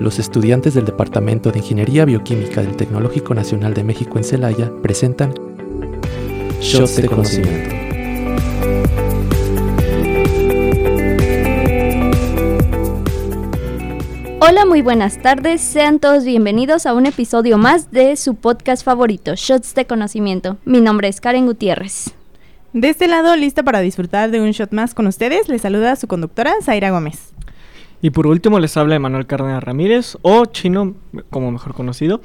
los estudiantes del Departamento de Ingeniería Bioquímica del Tecnológico Nacional de México en Celaya presentan Shots de Conocimiento. Hola, muy buenas tardes. Sean todos bienvenidos a un episodio más de su podcast favorito, Shots de Conocimiento. Mi nombre es Karen Gutiérrez. De este lado, lista para disfrutar de un shot más con ustedes, les saluda su conductora, Zaira Gómez. Y por último les habla Emanuel Cárdenas Ramírez, o Chino, como mejor conocido,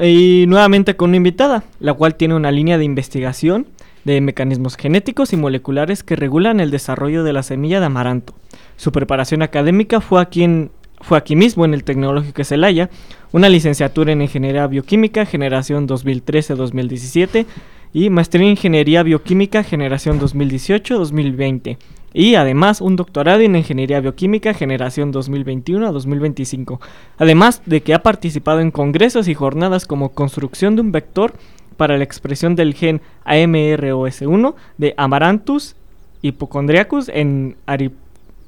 y nuevamente con una invitada, la cual tiene una línea de investigación de mecanismos genéticos y moleculares que regulan el desarrollo de la semilla de amaranto. Su preparación académica fue aquí, fue aquí mismo en el Tecnológico de Celaya, una licenciatura en Ingeniería Bioquímica, generación 2013-2017, y maestría en Ingeniería Bioquímica, generación 2018-2020 y además un doctorado en Ingeniería Bioquímica generación 2021-2025, además de que ha participado en congresos y jornadas como construcción de un vector para la expresión del gen AMROS1 de Amaranthus hypochondriacus en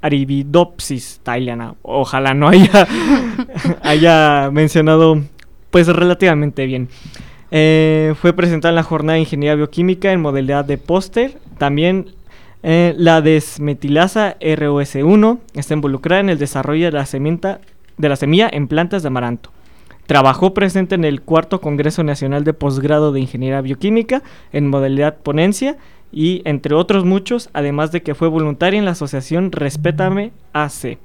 Arabidopsis thailand. Ojalá no haya, haya mencionado pues relativamente bien. Eh, fue presentada en la jornada de Ingeniería Bioquímica en modalidad de póster. También eh, la desmetilasa ROS1 está involucrada en el desarrollo de la, de la semilla en plantas de amaranto. Trabajó presente en el cuarto Congreso Nacional de Posgrado de Ingeniería Bioquímica en modalidad ponencia y entre otros muchos, además de que fue voluntaria en la asociación Respétame AC,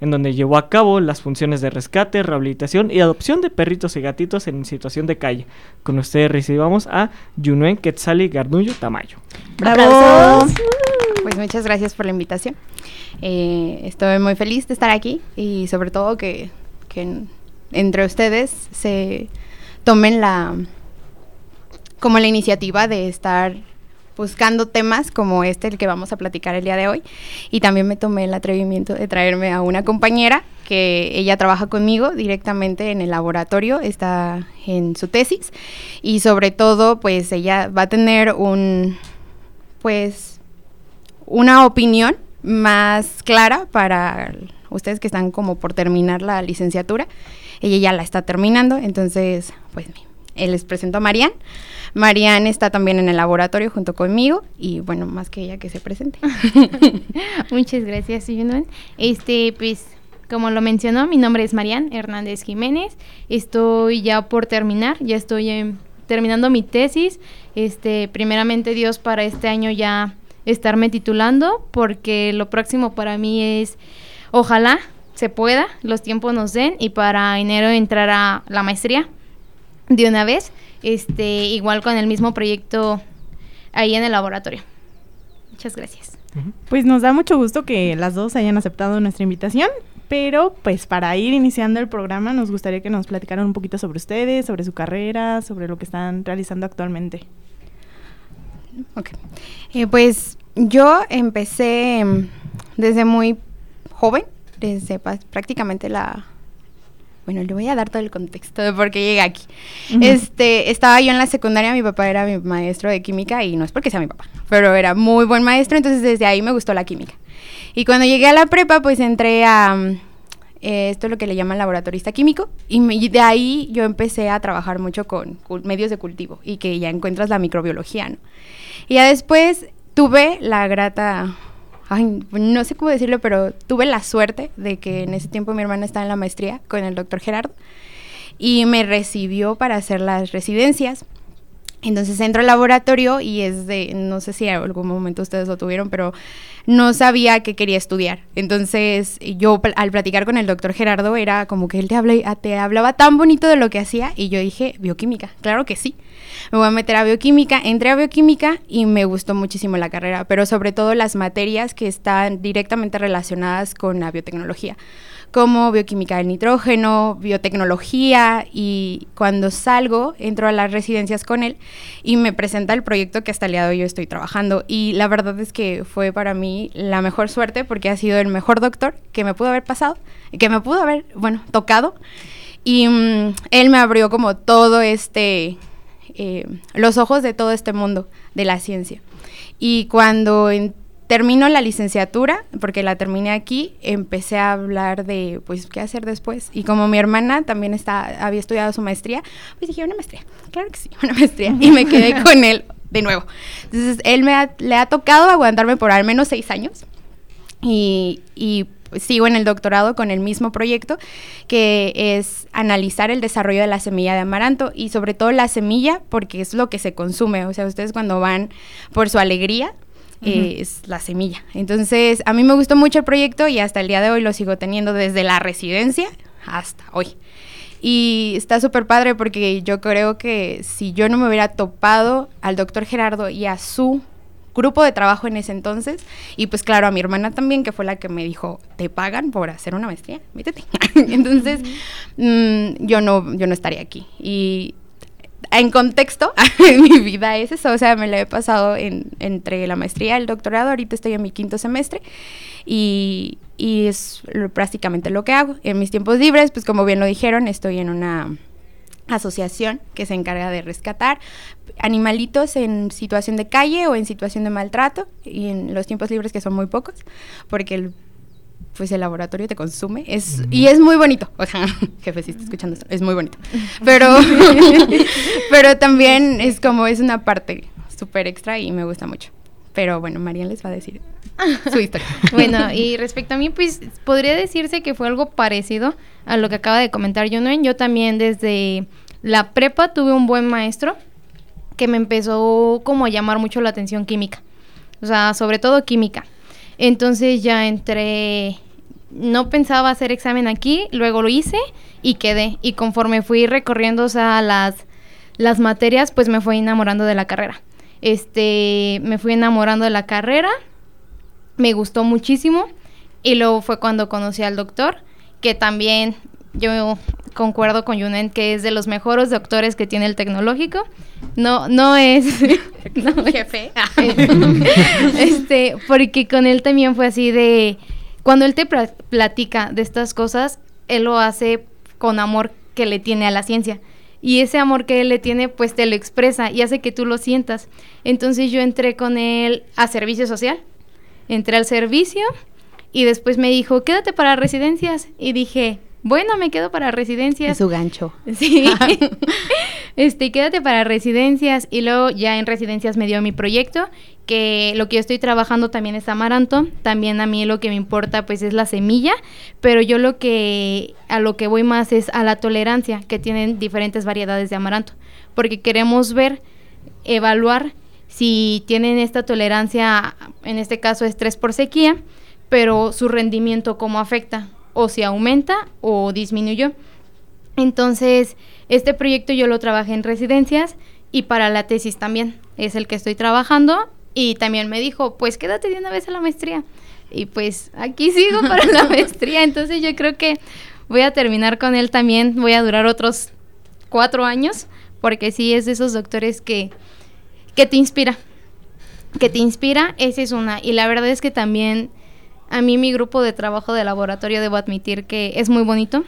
en donde llevó a cabo las funciones de rescate, rehabilitación y adopción de perritos y gatitos en situación de calle. Con ustedes recibamos a Yunuen Quetzali Garnullo Tamayo. ¡Bravo! Pues muchas gracias por la invitación. Eh, estoy muy feliz de estar aquí y sobre todo que, entre ustedes se tomen la como la iniciativa de estar buscando temas como este, el que vamos a platicar el día de hoy. Y también me tomé el atrevimiento de traerme a una compañera que ella trabaja conmigo directamente en el laboratorio, está en su tesis. Y sobre todo, pues ella va a tener un, pues, una opinión más clara para ustedes que están como por terminar la licenciatura. Ella ya la está terminando, entonces, pues les presento a Marian. Marian está también en el laboratorio junto conmigo y bueno, más que ella que se presente. Muchas gracias, Este, pues, como lo mencionó, mi nombre es Marian Hernández Jiménez. Estoy ya por terminar, ya estoy terminando mi tesis. Este, primeramente Dios para este año ya estarme titulando porque lo próximo para mí es, ojalá se pueda, los tiempos nos den y para enero entrar a la maestría de una vez, este, igual con el mismo proyecto ahí en el laboratorio. Muchas gracias. Pues nos da mucho gusto que las dos hayan aceptado nuestra invitación, pero pues para ir iniciando el programa nos gustaría que nos platicaran un poquito sobre ustedes, sobre su carrera, sobre lo que están realizando actualmente. Ok. Eh, pues yo empecé mm, desde muy joven, desde prácticamente la... Bueno, le voy a dar todo el contexto de por qué llegué aquí. Este, estaba yo en la secundaria, mi papá era mi maestro de química y no es porque sea mi papá, pero era muy buen maestro, entonces desde ahí me gustó la química. Y cuando llegué a la prepa, pues entré a eh, esto es lo que le llaman laboratorista químico y, de ahí yo empecé a trabajar mucho con, medios de cultivo y que ya encuentras la microbiología, ¿no? Y ya después tuve la grata, ay, no sé cómo decirlo, pero tuve la suerte de que en ese tiempo mi hermana estaba en la maestría con el doctor Gerardo y me recibió para hacer las residencias. Entonces entro al laboratorio y es de, no sé si en algún momento ustedes lo tuvieron, pero no sabía que quería estudiar. Entonces yo al platicar con el doctor Gerardo era como que él te, te hablaba tan bonito de lo que hacía y yo dije, bioquímica, claro que sí. Me voy a meter a bioquímica, entré a bioquímica y me gustó muchísimo la carrera, pero sobre todo las materias que están directamente relacionadas con la biotecnología como bioquímica del nitrógeno, biotecnología y cuando salgo entro a las residencias con él y me presenta el proyecto que hasta el día de hoy yo estoy trabajando. Y la verdad es que fue para mí la mejor suerte porque ha sido el mejor doctor que me pudo haber pasado, que me pudo haber, bueno, tocado. Y mm, él me abrió como todo este, eh, los ojos de todo este mundo de la ciencia. Y cuando termino la licenciatura, porque la terminé aquí, empecé a hablar de, pues, qué hacer después. Y como mi hermana también está, había estudiado su maestría, pues dije, una maestría, claro que sí, una maestría. Y me quedé con él de nuevo. Entonces, él me le ha tocado aguantarme por al menos seis años. Y, y sigo en el doctorado con el mismo proyecto, que es analizar el desarrollo de la semilla de amaranto y sobre todo la semilla, porque es lo que se consume. O sea, ustedes cuando van por su alegría, es la semilla. Entonces, a mí me gustó mucho el proyecto y hasta el día de hoy lo sigo teniendo desde la residencia hasta hoy. Y está súper padre porque yo creo que si yo no me hubiera topado al doctor Gerardo y a su grupo de trabajo en ese entonces, y pues claro, a mi hermana también, que fue la que me dijo, te pagan por hacer una maestría, métete. entonces, mm, yo, no, yo no estaría aquí. Y en contexto, mi vida es eso, o sea, me la he pasado entre la maestría y el doctorado, ahorita estoy en mi quinto semestre y, es prácticamente lo que hago. En mis tiempos libres, pues como bien lo dijeron, estoy en una asociación que se encarga de rescatar animalitos en situación de calle o en situación de maltrato y en los tiempos libres que son muy pocos, porque el pues el laboratorio te consume. Es, Y es muy bonito. O sea, jefe, si está escuchando esto, es muy bonito. Pero, pero también es como, es una parte súper extra y me gusta mucho. Pero bueno, María les va a decir su historia. bueno, y respecto a mí, pues podría decirse que fue algo parecido a lo que acaba de comentar Junoen. Yo también desde la prepa tuve un buen maestro que me empezó como a llamar mucho la atención química. O sea, sobre todo química. Entonces ya entré no pensaba hacer examen aquí, luego lo hice y quedé. Y conforme fui recorriendo o sea, las, las materias, pues me fui enamorando de la carrera. Este, me fui enamorando de la carrera, me gustó muchísimo. Y luego fue cuando conocí al doctor, que también yo concuerdo con Yunen que es de los mejores doctores que tiene el tecnológico. No, no es no, jefe. este, porque con él también fue así de cuando él te platica de estas cosas, él lo hace con amor que le tiene a la ciencia. Y ese amor que él le tiene, pues te lo expresa y hace que tú lo sientas. Entonces yo entré con él a servicio social. Entré al servicio y después me dijo, quédate para residencias. Y dije, bueno, me quedo para residencias. Es su gancho. Sí. este, quédate para residencias. Y luego ya en residencias me dio mi proyecto, que lo que yo estoy trabajando también es amaranto. También a mí lo que me importa pues es la semilla. Pero yo lo que, a lo que voy más es a la tolerancia, que tienen diferentes variedades de amaranto. Porque queremos ver, evaluar si tienen esta tolerancia, en este caso estrés por sequía, pero su rendimiento cómo afecta o si aumenta o disminuyó. Entonces, este proyecto yo lo trabajé en residencias y para la tesis también. Es el que estoy trabajando y también me dijo, pues quédate de una vez a la maestría. Y pues aquí sigo para la maestría. Entonces yo creo que voy a terminar con él también. Voy a durar otros cuatro años porque sí es de esos doctores que, que te inspira. Que te inspira, esa es una. Y la verdad es que también a mí mi grupo de trabajo de laboratorio debo admitir que es muy bonito.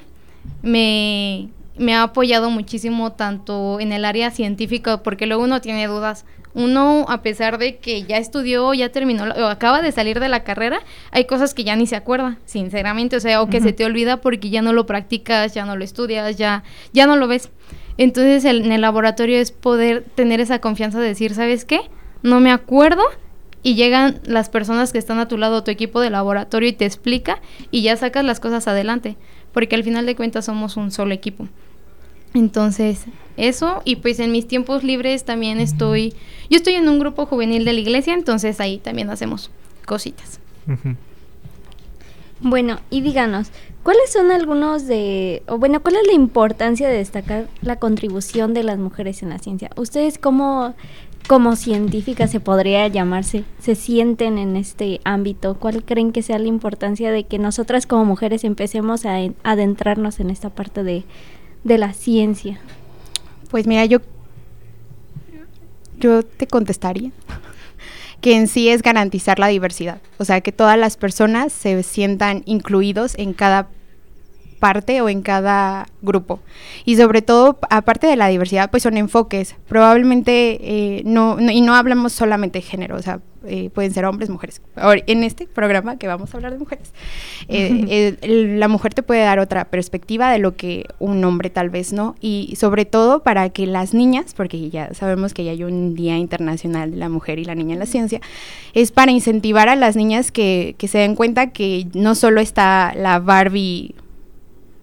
Me, ha apoyado muchísimo tanto en el área científica porque luego uno tiene dudas. Uno, a pesar de que ya estudió, ya terminó, o acaba de salir de la carrera, hay cosas que ya ni se acuerda, sinceramente, o sea, o que se te olvida porque ya no lo practicas, ya no lo estudias, ya, ya no lo ves. Entonces, en el laboratorio es poder tener esa confianza de decir, ¿sabes qué? No me acuerdo, y llegan las personas que están a tu lado, tu equipo de laboratorio y te explica y ya sacas las cosas adelante, porque al final de cuentas somos un solo equipo. Entonces, eso y pues en mis tiempos libres también estoy, yo estoy en un grupo juvenil de la iglesia, entonces ahí también hacemos cositas. Bueno, y díganos, ¿cuáles son algunos de, o bueno, cuál es la importancia de destacar la contribución de las mujeres en la ciencia? ¿Ustedes cómo como científica se podría llamarse, se sienten en este ámbito? ¿Cuál creen que sea la importancia de que nosotras como mujeres empecemos a adentrarnos en esta parte de, la ciencia? Pues mira, yo, yo te contestaría que en sí es garantizar la diversidad, o sea, que todas las personas se sientan incluidos en cada parte o en cada grupo. Y sobre todo, aparte de la diversidad, pues son enfoques. Probablemente eh, no, y no hablamos solamente de género, o sea, eh, pueden ser hombres, mujeres. Ahora, en este programa que vamos a hablar de mujeres, eh, la mujer te puede dar otra perspectiva de lo que un hombre tal vez no. Y sobre todo para que las niñas, porque ya sabemos que ya hay un Día Internacional de la Mujer y la Niña en la Ciencia, es para incentivar a las niñas que, que se den cuenta que no solo está la Barbie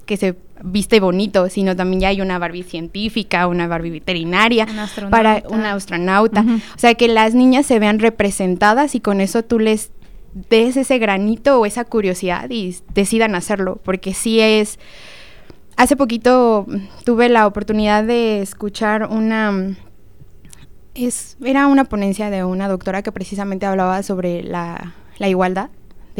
que se viste bonito, sino también ya hay una Barbie científica, una Barbie veterinaria, para una astronauta. O sea, que las niñas se vean representadas y con eso tú les des ese granito o esa curiosidad y decidan hacerlo, porque sí es... Hace poquito tuve la oportunidad de escuchar una... Es, era una ponencia de una doctora que precisamente hablaba sobre la, la igualdad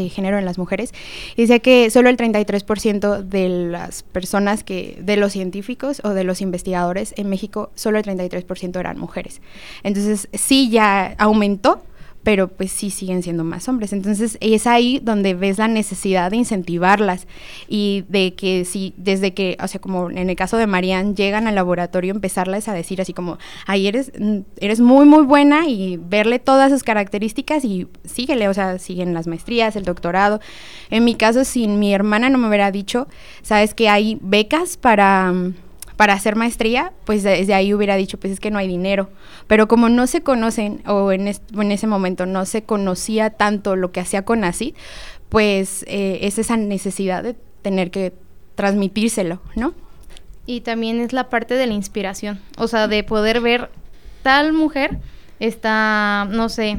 de género en las mujeres, y decía que solo el 33% de las personas que, de los científicos o de los investigadores en México, solo el 33% eran mujeres. Entonces, sí ya aumentó, pero pues sí siguen siendo más hombres. Entonces es ahí donde ves la necesidad de incentivarlas y de que si desde que, o sea, como en el caso de Marianne, llegan al laboratorio, empezarles a decir así como, ahí eres, mm, eres muy, muy buena y verle todas sus características y síguele, o sea, siguen las maestrías, el doctorado. En mi caso, si mi hermana no me hubiera dicho, sabes que hay becas para mm, para hacer maestría, pues desde ahí hubiera dicho, pues es que no hay dinero. Pero como no se conocen, o en, ese momento no se conocía tanto lo que hacía con así, pues eh, es esa necesidad de tener que transmitírselo, ¿no? Y también es la parte de la inspiración, o sea, de poder ver tal mujer está, no sé,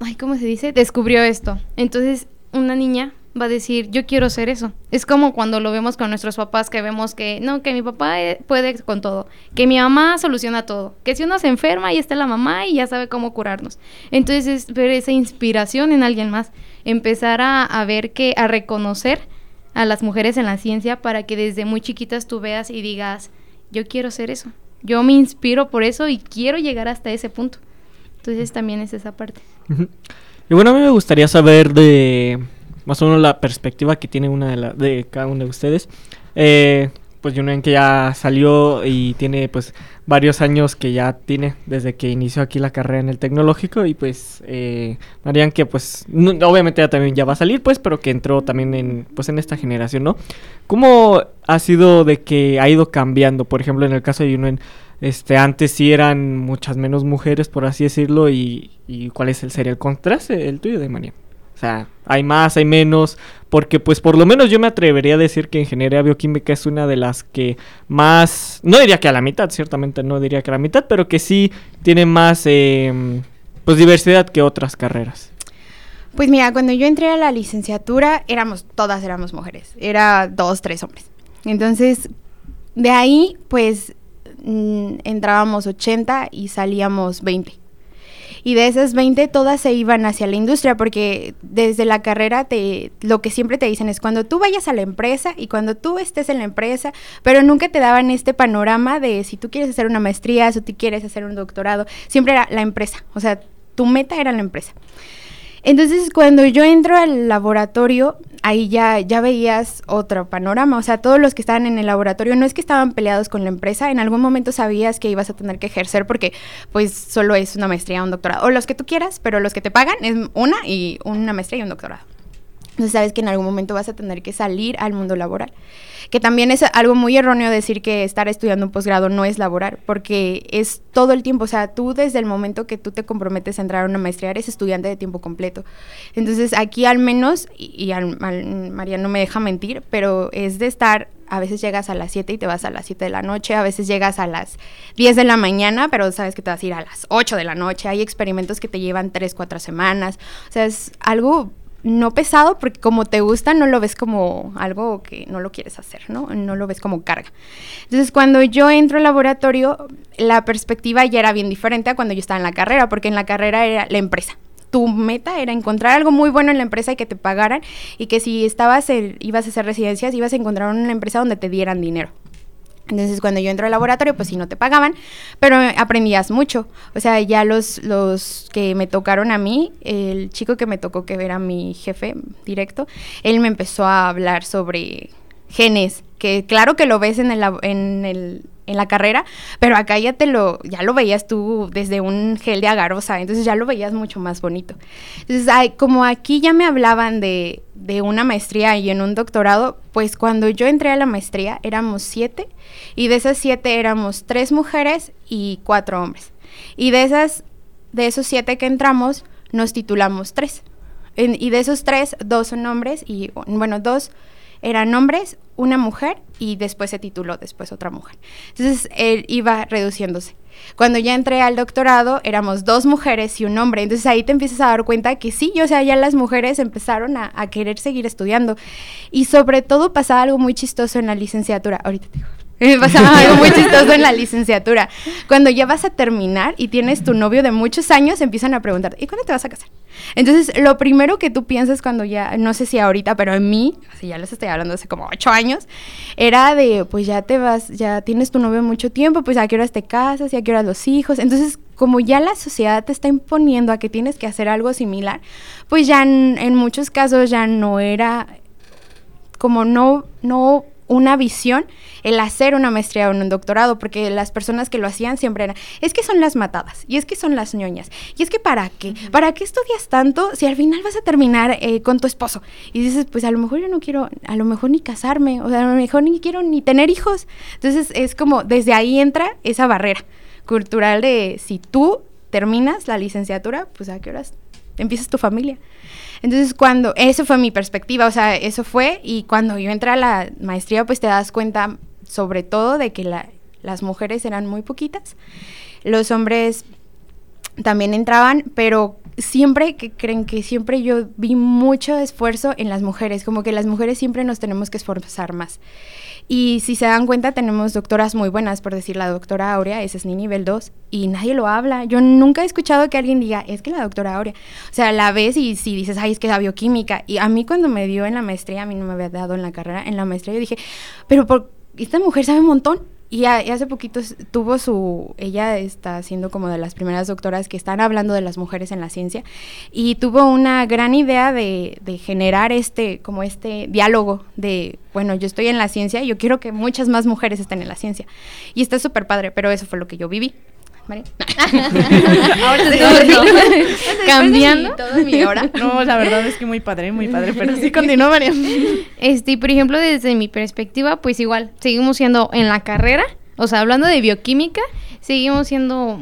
ay, ¿cómo se dice? Descubrió esto. Entonces, una niña va a decir, yo quiero ser eso. Es como cuando lo vemos con nuestros papás, que vemos que, no, que mi papá eh, puede con todo, que mi mamá soluciona todo, que si uno se enferma, ahí está la mamá y ya sabe cómo curarnos. Entonces es ver esa inspiración en alguien más, empezar a, ver que, a reconocer a las mujeres en la ciencia para que desde muy chiquitas tú veas y digas, yo quiero ser eso, yo me inspiro por eso y quiero llegar hasta ese punto. Entonces también es esa parte. Y bueno, a mí me gustaría saber de más o menos la perspectiva que tiene una de, la, de cada uno de ustedes. Eh, pues en que ya salió y tiene pues varios años que ya tiene desde que inició aquí la carrera en el tecnológico y pues eh, Marian que pues obviamente ya también ya va a salir pues pero que entró también en pues en esta generación no cómo ha sido de que ha ido cambiando por ejemplo en el caso de Yunuen este antes sí eran muchas menos mujeres por así decirlo y, y cuál es el sería el contraste el tuyo de Marian o sea, hay más, hay menos, porque pues por lo menos yo me atrevería a decir que ingeniería bioquímica es una de las que más, no diría que a la mitad, ciertamente no diría que a la mitad, pero que sí tiene más em, pues diversidad que otras carreras. Pues mira, cuando yo entré a la licenciatura éramos, todas éramos mujeres, era dos, tres hombres. Entonces, de ahí pues mm, entrábamos 80 y salíamos 20 y de esas 20 todas se iban hacia la industria porque desde la carrera te lo que siempre te dicen es cuando tú vayas a la empresa y cuando tú estés en la empresa, pero nunca te daban este panorama de si tú quieres hacer una maestría, si tú quieres hacer un doctorado, siempre era la empresa, o sea, tu meta era la empresa. Entonces, cuando yo entro al laboratorio, ahí ya, ya veías otro panorama. O sea, todos los que estaban en el laboratorio no es que estaban peleados con la empresa, en algún momento sabías que ibas a tener que ejercer porque pues solo es una maestría, un doctorado, o los que tú quieras, pero los que te pagan es una y una maestría y un doctorado. Entonces sabes que en algún momento vas a tener que salir al mundo laboral. Que también es algo muy erróneo decir que estar estudiando un posgrado no es laborar, porque es todo el tiempo. O sea, tú desde el momento que tú te comprometes a entrar a una maestría eres estudiante de tiempo completo. Entonces aquí al menos, y, María no me deja mentir, pero es de estar a veces llegas a las 7 y te vas a las 7 de la noche, a veces llegas a las 10 de la mañana, pero sabes que te vas a ir a las 8 de la noche. Hay experimentos que te llevan 3, 4 semanas. O sea, es algo no pesado, porque como te gusta, no lo ves como algo que no lo quieres hacer, ¿no? No lo ves como carga. Entonces, cuando yo entro al laboratorio, la perspectiva ya era bien diferente a cuando yo estaba en la carrera, porque en la carrera era la empresa. Tu meta era encontrar algo muy bueno en la empresa y que te pagaran, y que si estabas ibas a hacer residencias, ibas a encontrar una empresa donde te dieran dinero. Entonces cuando yo entro al laboratorio, pues sí no te pagaban, pero aprendías mucho. O sea, ya los, los que me tocaron a mí, el chico que me tocó que era mi jefe directo, él me empezó a hablar sobre genes, que claro que lo ves en el, en el en la carrera, pero acá ya te lo, ya lo veías tú desde un gel de agarosa, entonces ya lo veías mucho más bonito. Entonces, como aquí ya me hablaban de, de una maestría y en un doctorado, pues cuando yo entré a la maestría éramos siete, y de esas siete éramos tres mujeres y cuatro hombres. Y de esas, de esos siete que entramos, nos titulamos tres. y de esos tres, dos son hombres y, bueno, dos eran hombres, una mujer y después se tituló después otra mujer. Entonces él iba reduciéndose. Cuando ya entré al doctorado éramos dos mujeres y un hombre, entonces ahí te empiezas a dar cuenta que sí, o sea, ya las mujeres empezaron a, querer seguir estudiando y sobre todo pasaba algo muy chistoso en la licenciatura. Ahorita te digo. Me pasaba algo muy chistoso en la licenciatura. Cuando ya vas a terminar y tienes tu novio de muchos años, empiezan a preguntar, ¿y cuándo te vas a casar? Entonces, lo primero que tú piensas cuando ya, no sé si ahorita, pero en mí, así ya les estoy hablando hace como ocho años, era de, pues ya te vas, ya tienes tu novio mucho tiempo, pues a qué horas te casas y a qué horas los hijos. Entonces, como ya la sociedad te está imponiendo a que tienes que hacer algo similar, pues ya en, en muchos casos ya no era como no, no una visión el hacer una maestría o un doctorado, porque las personas que lo hacían siempre eran, es que son las matadas, y es que son las ñoñas, y es que para qué, para qué estudias tanto si al final vas a terminar eh, con tu esposo. Y dices, pues a lo mejor yo no quiero, a lo mejor ni casarme, o sea, a lo mejor ni quiero ni tener hijos. Entonces es como, desde ahí entra esa barrera cultural de si tú terminas la licenciatura, pues a qué horas empiezas tu familia. Entonces, cuando, eso fue mi perspectiva, o sea, eso fue, y cuando yo entré a la maestría, pues te das cuenta sobre todo de que las mujeres eran muy poquitas, los hombres también entraban, pero siempre que creen que siempre yo vi mucho esfuerzo en las mujeres, como que las mujeres siempre nos tenemos que esforzar más. Y si se dan cuenta, tenemos doctoras muy buenas, por decir la doctora Aurea, ese es ni nivel 2, y nadie lo habla. Yo nunca he escuchado que alguien diga, es que la doctora Aurea. O sea, la ves y si dices, ay, es que la bioquímica. Y a mí cuando me dio en la maestría, a mí no me había dado en la carrera, en la maestría yo dije, pero por, esta mujer sabe un montón. Y, hace poquito tuvo su, ella está siendo como de las primeras doctoras que están hablando de las mujeres en la ciencia y tuvo una gran idea de, de generar este, como este diálogo de, bueno, yo estoy en la ciencia y yo quiero que muchas más mujeres estén en la ciencia. Y está súper padre, pero eso fue lo que yo viví. Ahora Cambiando. No, la verdad es que muy padre, muy padre. Pero sí continúa, María. Este, por ejemplo, desde mi perspectiva, pues igual, seguimos siendo en la carrera, o sea, hablando de bioquímica, seguimos siendo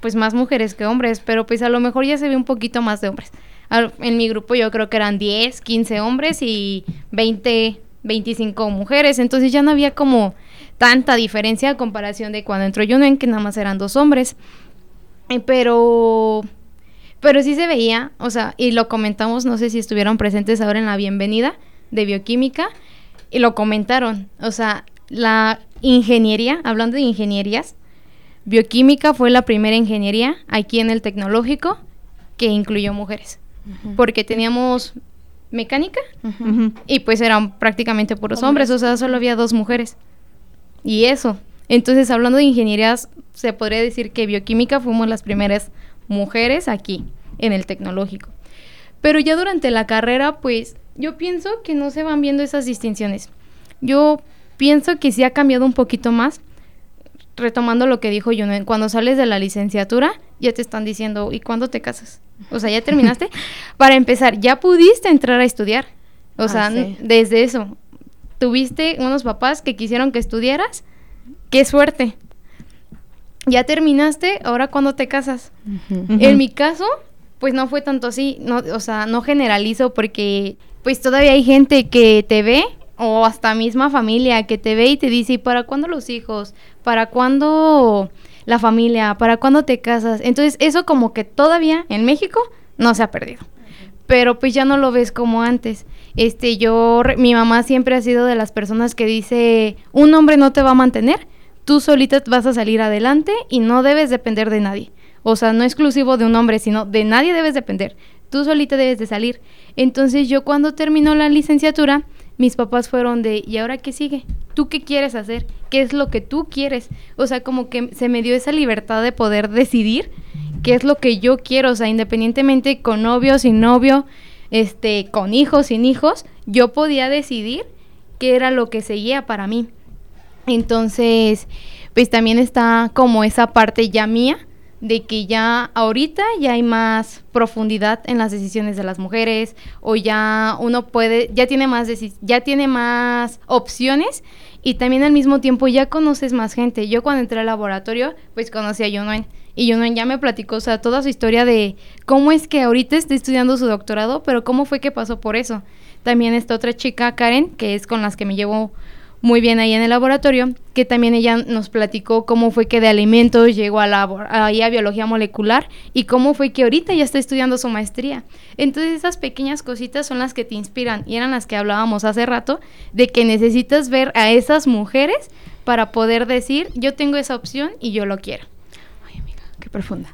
pues más mujeres que hombres, pero pues a lo mejor ya se ve un poquito más de hombres. En mi grupo yo creo que eran 10, 15 hombres y 20, 25 mujeres, entonces ya no había como tanta diferencia a comparación de cuando entró en que nada más eran dos hombres. Eh, pero, pero sí se veía, o sea, y lo comentamos, no sé si estuvieron presentes ahora en la bienvenida de bioquímica, y lo comentaron, o sea, la ingeniería, hablando de ingenierías, bioquímica fue la primera ingeniería aquí en el tecnológico que incluyó mujeres, porque teníamos mecánica y pues eran prácticamente puros hombres, o sea, solo había dos mujeres. Y eso. Entonces, hablando de ingenierías, se podría decir que bioquímica fuimos las primeras mujeres aquí, en el tecnológico. Pero ya durante la carrera, pues yo pienso que no se van viendo esas distinciones. Yo pienso que sí ha cambiado un poquito más. Retomando lo que dijo yo, cuando sales de la licenciatura, ya te están diciendo, ¿y cuándo te casas? O sea, ya terminaste. Para empezar, ya pudiste entrar a estudiar. O sea, ah, desde eso tuviste unos papás que quisieron que estudiaras, qué suerte. Ya terminaste, ahora cuando te casas. En mi caso, pues no fue tanto así, no, o sea, no generalizo porque pues todavía hay gente que te ve o hasta misma familia que te ve y te dice, ¿y para cuándo los hijos? ¿Para cuándo la familia? ¿Para cuándo te casas? Entonces, eso como que todavía en México no se ha perdido. Pero pues ya no lo ves como antes. Este, yo, mi mamá siempre ha sido de las personas que dice, un hombre no te va a mantener, tú solita vas a salir adelante y no debes depender de nadie. O sea, no exclusivo de un hombre, sino de nadie debes depender. Tú solita debes de salir. Entonces yo cuando terminó la licenciatura, mis papás fueron de, ¿y ahora qué sigue? ¿tú qué quieres hacer? ¿Qué es lo que tú quieres? O sea, como que se me dio esa libertad de poder decidir qué es lo que yo quiero, o sea, independientemente con novio, sin novio, este, con hijos, sin hijos, yo podía decidir qué era lo que seguía para mí. Entonces, pues también está como esa parte ya mía de que ya ahorita ya hay más profundidad en las decisiones de las mujeres o ya uno puede ya tiene más ya tiene más opciones y también al mismo tiempo ya conoces más gente. Yo cuando entré al laboratorio, pues conocí a Yunuen y Yunuen ya me platicó, o sea, toda su historia de cómo es que ahorita está estudiando su doctorado, pero cómo fue que pasó por eso. También está otra chica, Karen, que es con las que me llevo muy bien ahí en el laboratorio, que también ella nos platicó cómo fue que de alimentos llegó a, la, a biología molecular y cómo fue que ahorita ya está estudiando su maestría. Entonces esas pequeñas cositas son las que te inspiran y eran las que hablábamos hace rato, de que necesitas ver a esas mujeres para poder decir, yo tengo esa opción y yo lo quiero. Profunda.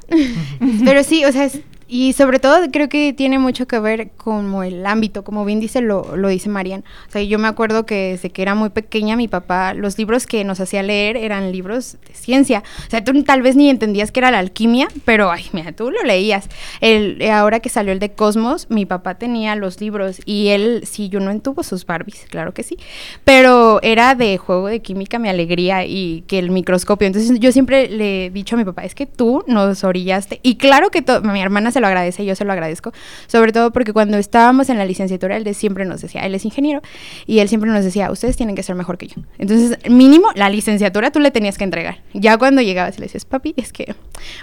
Pero sí, o sea, es, y sobre todo creo que tiene mucho que ver con el ámbito, como bien dice, lo, lo dice Marian. O sea, yo me acuerdo que desde que era muy pequeña, mi papá, los libros que nos hacía leer eran libros de ciencia. O sea, tú tal vez ni entendías que era la alquimia, pero, ay, mira, tú lo leías. El, ahora que salió el de Cosmos, mi papá tenía los libros y él, sí, yo no entuvo sus Barbies, claro que sí, pero era de juego de química, mi alegría y que el microscopio. Entonces yo siempre le he dicho a mi papá, es que tú nos orillaste. Y claro que mi hermana se lo agradece, yo se lo agradezco, sobre todo porque cuando estábamos en la licenciatura, él siempre nos decía, él es ingeniero, y él siempre nos decía, ustedes tienen que ser mejor que yo. Entonces, mínimo, la licenciatura tú le tenías que entregar. Ya cuando llegabas y le decías, papi, es que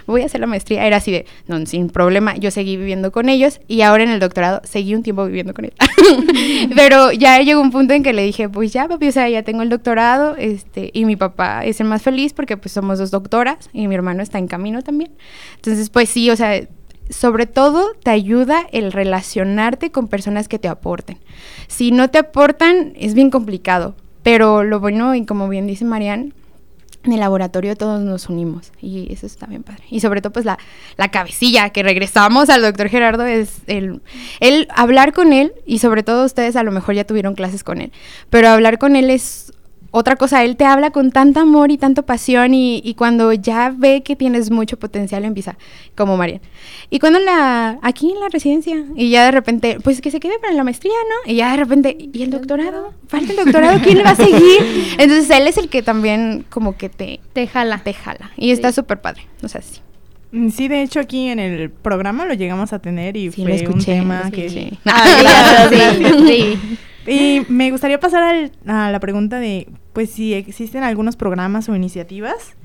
voy a hacer la maestría, era así de, no, sin problema, yo seguí viviendo con ellos, y ahora en el doctorado seguí un tiempo viviendo con él. Pero ya llegó un punto en que le dije, pues ya, papi, o sea, ya tengo el doctorado, este, y mi papá es el más feliz porque pues somos dos doctoras, y mi hermano está en camino también. Entonces, pues sí, o sea, sobre todo te ayuda el relacionarte con personas que te aporten. Si no te aportan, es bien complicado, pero lo bueno, y como bien dice Marian, en el laboratorio todos nos unimos y eso está bien padre. Y sobre todo pues la, la cabecilla que regresamos al doctor Gerardo es el, el hablar con él y sobre todo ustedes a lo mejor ya tuvieron clases con él, pero hablar con él es otra cosa, él te habla con tanta amor y tanta pasión y, y, cuando ya ve que tienes mucho potencial empieza, como María. Y cuando la, aquí en la residencia, y ya de repente, pues que se quede para la maestría, ¿no? Y ya de repente, ¿y el doctorado? Falta el doctorado, ¿quién le va a seguir? Entonces él es el que también como que te... Te jala. Te jala. Y está súper padre, o sea, sí. Mm, sí, de hecho aquí en el programa lo llegamos a tener y sí, fue escuché, un tema lo que... escuché. Ah, sí, gracias. sí. Y me gustaría pasar al- a la pregunta de, pues, si existen algunos programas o iniciativas,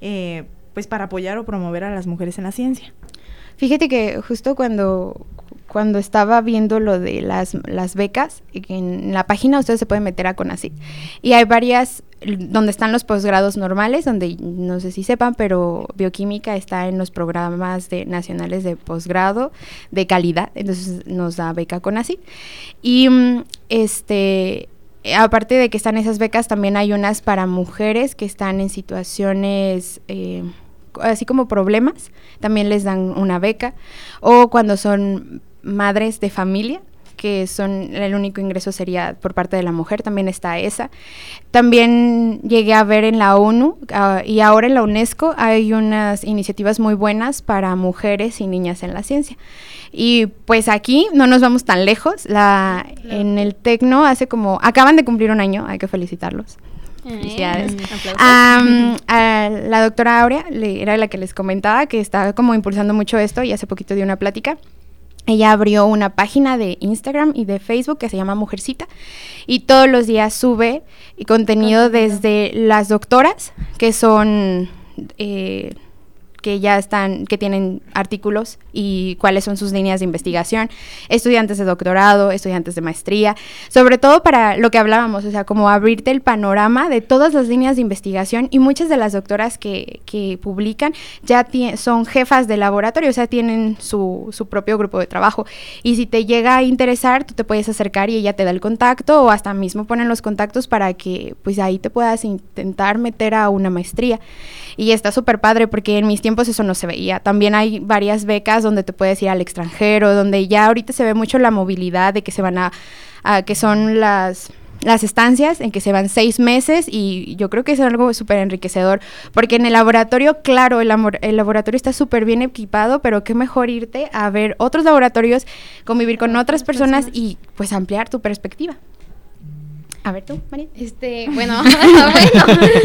eh, pues, para apoyar o promover a las mujeres en la ciencia. Fíjate que justo cuando, cuando estaba viendo lo de las, becas, en la página ustedes se pueden meter a CONACYT. Y hay varias donde están los posgrados normales, donde no sé si sepan, pero bioquímica está en los programas de, nacionales de posgrado de calidad, entonces nos da beca CONACYT. Y mm, este aparte de que están esas becas, también hay unas para mujeres que están en situaciones eh, así como problemas, también les dan una beca. O cuando son madres de familia, que son el único ingreso sería por parte de la mujer, también está esa. También llegué a ver en la ONU ah, y ahora en la UNESCO hay unas iniciativas muy buenas para mujeres y niñas en la ciencia. Y pues aquí no nos vamos tan lejos. La, En el Tecno hace como, acaban de cumplir un año, hay que felicitarlos. Felicidades. Am, a la doctora Aurea le- era la que les comentaba que estaba como impulsando mucho esto y hace poquito dio una plática. Ella abrió una página de Instagram y de Facebook que se llama Mujercita y todos los días sube contenido. desde las doctoras que son eh, que ya están, que tienen artículos y cuáles son sus líneas de investigación, estudiantes de doctorado, estudiantes de maestría, sobre todo para lo que hablábamos, o sea, como abrirte el panorama de todas las líneas de investigación y muchas de las doctoras que, que publican ya son jefas de laboratorio, o sea, tienen su, su propio grupo de trabajo. Y si te llega a interesar, tú te puedes acercar y ella te da el contacto o hasta mismo ponen los contactos para que pues ahí te puedas intentar meter a una maestría. Y está súper padre porque en mis tiempos eso no se veía. También hay varias becas donde te puedes ir al extranjero, donde ya ahorita se ve mucho la movilidad de que se van a, a que son las las estancias en que se van seis meses y yo creo que es algo súper enriquecedor porque en el laboratorio, claro, el, el laboratorio está súper bien equipado, pero qué mejor irte a ver otros laboratorios, convivir con otras personas y pues ampliar tu perspectiva. A ver tú, María. Este, bueno, bueno,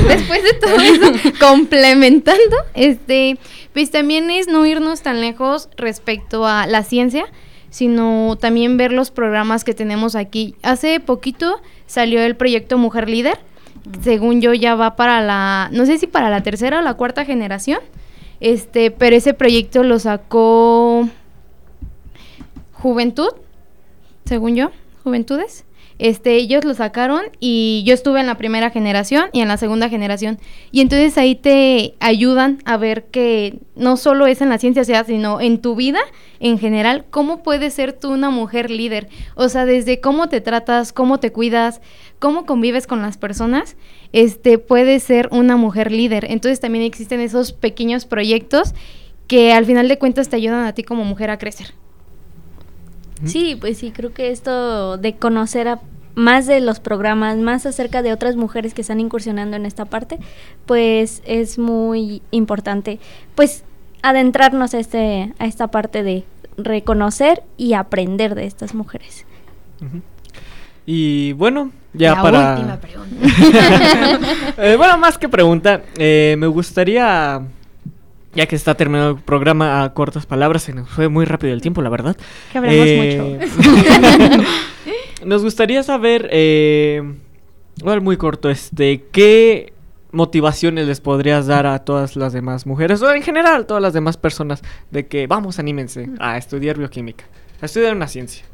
después de todo eso, complementando, este, pues también es no irnos tan lejos respecto a la ciencia, sino también ver los programas que tenemos aquí. Hace poquito salió el proyecto Mujer Líder, según yo ya va para la, no sé si para la tercera o la cuarta generación, este, pero ese proyecto lo sacó Juventud, según yo, Juventudes. Este, ellos lo sacaron y yo estuve en la primera generación y en la segunda generación. Y entonces ahí te ayudan a ver que no solo es en la ciencia, sino en tu vida en general, cómo puedes ser tú una mujer líder. O sea, desde cómo te tratas, cómo te cuidas, cómo convives con las personas, este, puedes ser una mujer líder. Entonces también existen esos pequeños proyectos que al final de cuentas te ayudan a ti como mujer a crecer. Sí, pues sí, creo que esto de conocer a más de los programas, más acerca de otras mujeres que están incursionando en esta parte, pues es muy importante, pues adentrarnos a este a esta parte de reconocer y aprender de estas mujeres. Y bueno, ya para última pregunta. Eh, bueno, más que pregunta, eh, me gustaría ya que está terminado el programa a cortas palabras, se nos fue muy rápido el tiempo, la verdad. Que hablamos eh, mucho. nos gustaría saber, eh, bueno, muy corto, este, ¿qué motivaciones les podrías dar a todas las demás mujeres, o en general todas las demás personas, de que vamos, anímense a estudiar bioquímica, a estudiar una ciencia?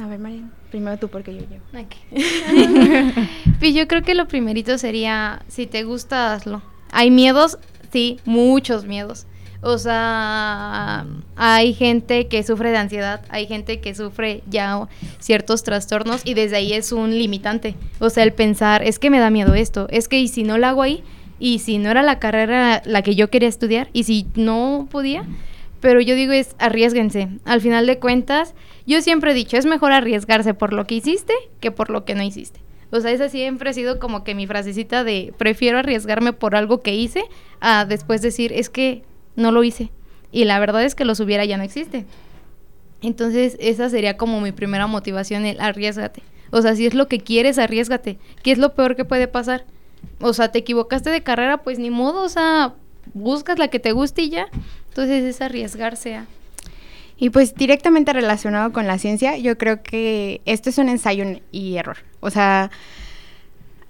A ver, María, primero tú porque yo llevo. pues yo creo que lo primerito sería, si te gusta, hazlo. Hay miedos, sí, muchos miedos. O sea, hay gente que sufre de ansiedad, hay gente que sufre ya ciertos trastornos y desde ahí es un limitante. O sea, el pensar, es que me da miedo esto, es que y si no lo hago ahí, y si no era la carrera la que yo quería estudiar, y si no podía, pero yo digo es arriesguense. Al final de cuentas, yo siempre he dicho, es mejor arriesgarse por lo que hiciste que por lo que no hiciste. O sea, esa siempre ha sido como que mi frasecita de prefiero arriesgarme por algo que hice a después decir, es que no lo hice. Y la verdad es que lo subiera ya no existe. Entonces, esa sería como mi primera motivación, el arriesgate. O sea, si es lo que quieres, arriesgate. ¿Qué es lo peor que puede pasar? O sea, te equivocaste de carrera, pues ni modo, o sea, buscas la que te guste y ya. Entonces es arriesgarse a... Y pues directamente relacionado con la ciencia, yo creo que esto es un ensayo y error. O sea,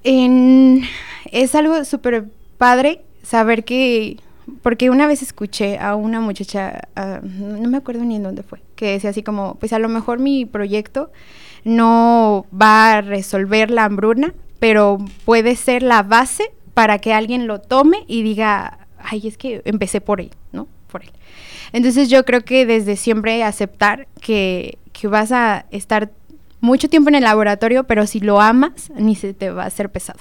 es algo súper padre saber que, porque una vez escuché a una muchacha, no me acuerdo ni en dónde fue, que decía así como, pues a lo mejor mi proyecto no va a resolver la hambruna, pero puede ser la base para que alguien lo tome y diga, ay, es que empecé por ¿no? Por él. Entonces yo creo que desde siempre aceptar que, que vas a estar mucho tiempo en el laboratorio, pero si lo amas, ni se te va a hacer pesado.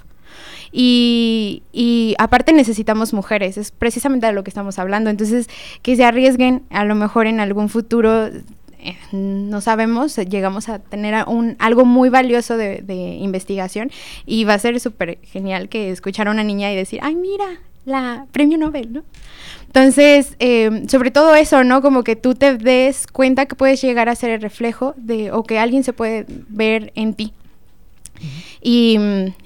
Y, y, aparte necesitamos mujeres, es precisamente de lo que estamos hablando. Entonces, que se arriesguen, a lo mejor en algún futuro, eh, no sabemos, llegamos a tener un, algo muy valioso de, de investigación y va a ser súper genial que escuchar a una niña y decir, ay, mira, la premio Nobel, ¿no? Entonces, eh, sobre todo eso, ¿no? Como que tú te des cuenta que puedes llegar a ser el reflejo de, o que alguien se puede ver en ti. Y,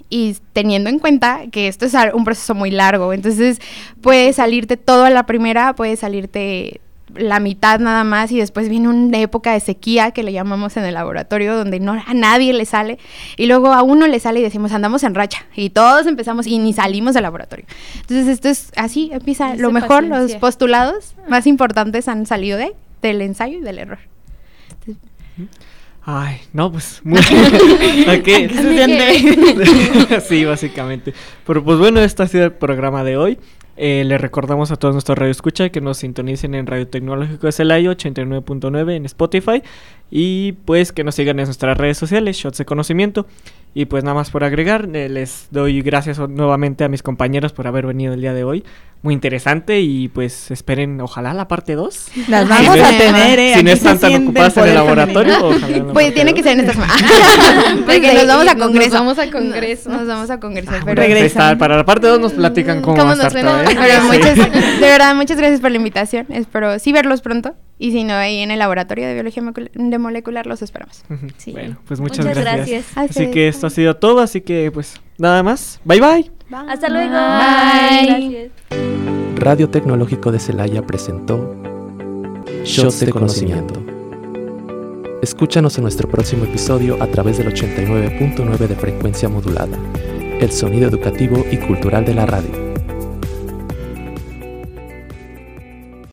y, teniendo en cuenta que esto es un proceso muy largo, entonces puede salirte todo a la primera, puede salirte la mitad nada más y después viene una época de sequía que le llamamos en el laboratorio donde no a nadie le sale y luego a uno le sale y decimos andamos en racha y todos empezamos y ni salimos del laboratorio. Entonces esto es así, empieza lo mejor, los postulados más importantes han salido de del ensayo y del error. Ay, no, pues muy sí, básicamente. Pero pues bueno, este ha sido el programa de hoy. Eh, le recordamos a todos nuestros radioescucha que nos sintonicen en Radio Tecnológico de Celaya 89.9 en Spotify y pues que nos sigan en nuestras redes sociales, Shots de Conocimiento. Y pues nada más por agregar, eh, les doy gracias nuevamente a mis compañeros por haber venido el día de hoy. Muy interesante y pues esperen, ojalá la parte 2. Las vamos a es- tener, ¿eh? Si no están tan ocupadas en el laboratorio, ojalá la Pues tiene que ser en esta semana. Pues Porque nos vamos a nos congreso. vamos a congreso. Nos, nos vamos a congreso. Ah, pero pues para la parte 2 nos platican cómo, ¿Cómo va a nos estar todo, ¿eh? Pero Sí. muchas, de verdad, muchas gracias por la invitación. Espero sí verlos pronto. Y si no, ahí en el laboratorio de biología de molecular los esperamos. Sí. Bueno, pues muchas, Muchas gracias. Así que esto ha sido todo, así que pues nada más. Bye bye. Hasta luego. Bye. Gracias. Radio Tecnológico de Celaya presentó Shots de Conocimiento. Escúchanos en nuestro próximo episodio a través del 89.9 de frecuencia modulada, el sonido educativo y cultural de la radio.